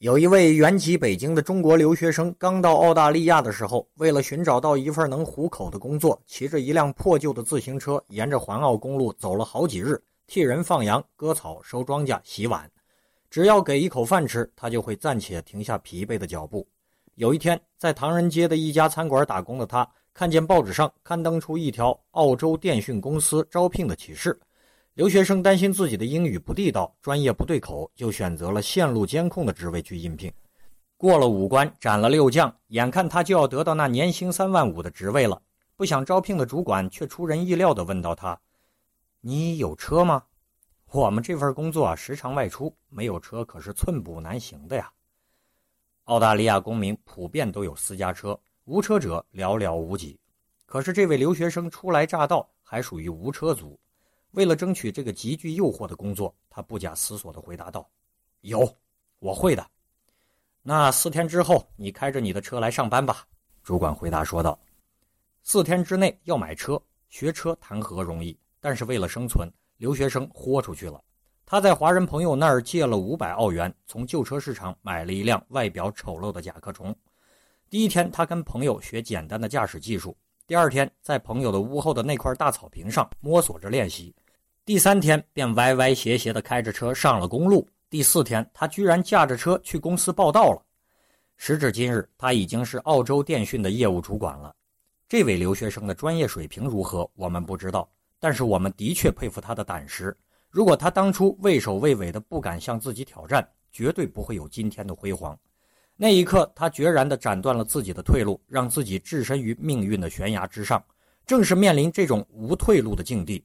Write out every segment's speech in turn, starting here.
有一位原籍北京的中国留学生，刚到澳大利亚的时候，为了寻找到一份能糊口的工作，骑着一辆破旧的自行车，沿着环澳公路走了好几日，替人放羊、割草、收庄稼、洗碗。只要给一口饭吃，他就会暂且停下疲惫的脚步。有一天，在唐人街的一家餐馆打工的他，看见报纸上刊登出一条澳洲电讯公司招聘的启事。留学生担心自己的英语不地道、专业不对口，就选择了线路监控的职位去应聘。过了五关，斩了六将，眼看他就要得到那年薪三万五的职位了。不想招聘的主管却出人意料地问到他：“你有车吗？我们这份工作啊，时常外出，没有车可是寸步难行的呀。”澳大利亚公民普遍都有私家车，无车者寥寥无几。可是这位留学生初来乍到，还属于无车族。为了争取这个极具诱惑的工作，他不假思索地回答道：“有，我会的。那四天之后，你开着你的车来上班吧。”主管回答说道：“四天之内要买车，学车谈何容易？但是为了生存，留学生豁出去了。他在华人朋友那儿借了五百澳元，从旧车市场买了一辆外表丑陋的甲壳虫。第一天，他跟朋友学简单的驾驶技术；第二天，在朋友的屋后的那块大草坪上摸索着练习。第三天便歪歪斜斜的开着车上了公路。第四天，他居然驾着车去公司报道了。时至今日，他已经是澳洲电讯的业务主管了。这位留学生的专业水平如何，我们不知道，但是我们的确佩服他的胆识。如果他当初畏首畏尾的不敢向自己挑战，绝对不会有今天的辉煌。那一刻，他决然地斩断了自己的退路，让自己置身于命运的悬崖之上。正是面临这种无退路的境地。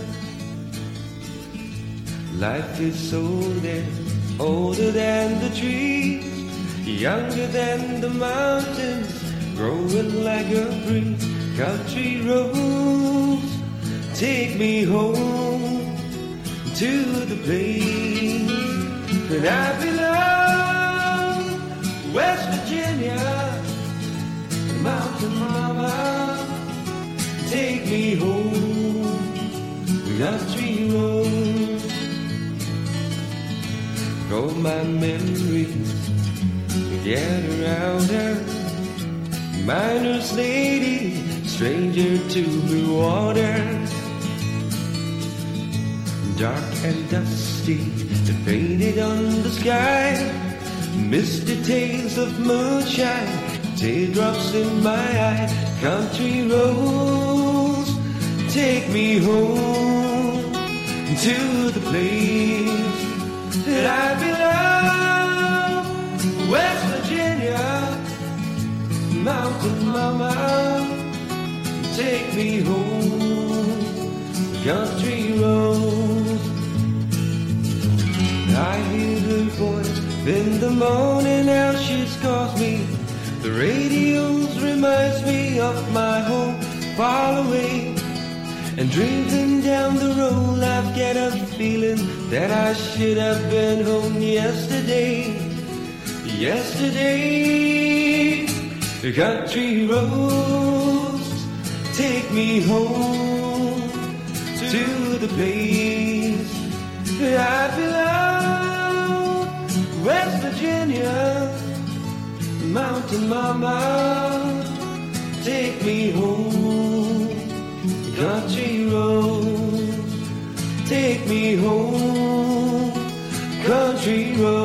Life is dead, older than the trees, younger than the mountains, growing like a breeze. Country roads, take me home to the place that I belong. West Virginia, mountain mama, take me home. Country roads. All my memories get around her. Miner's lady, stranger to blue water. Dark and dusty, faded on the sky. Misty tales of moonshine, teardrops in my eye. Country roads, take me home to the place that I belong. West Virginia, mountain mama, take me home. Country roads. I hear her voice in the morning, how she calls me. The radio's reminds me of my home far away. And driving down the road, I've got a feeling that I should have been home yesterday. Yesterday, country roads take me home to the place I belong. West Virginia, Mountain Mama, take me home. Home. Country roads.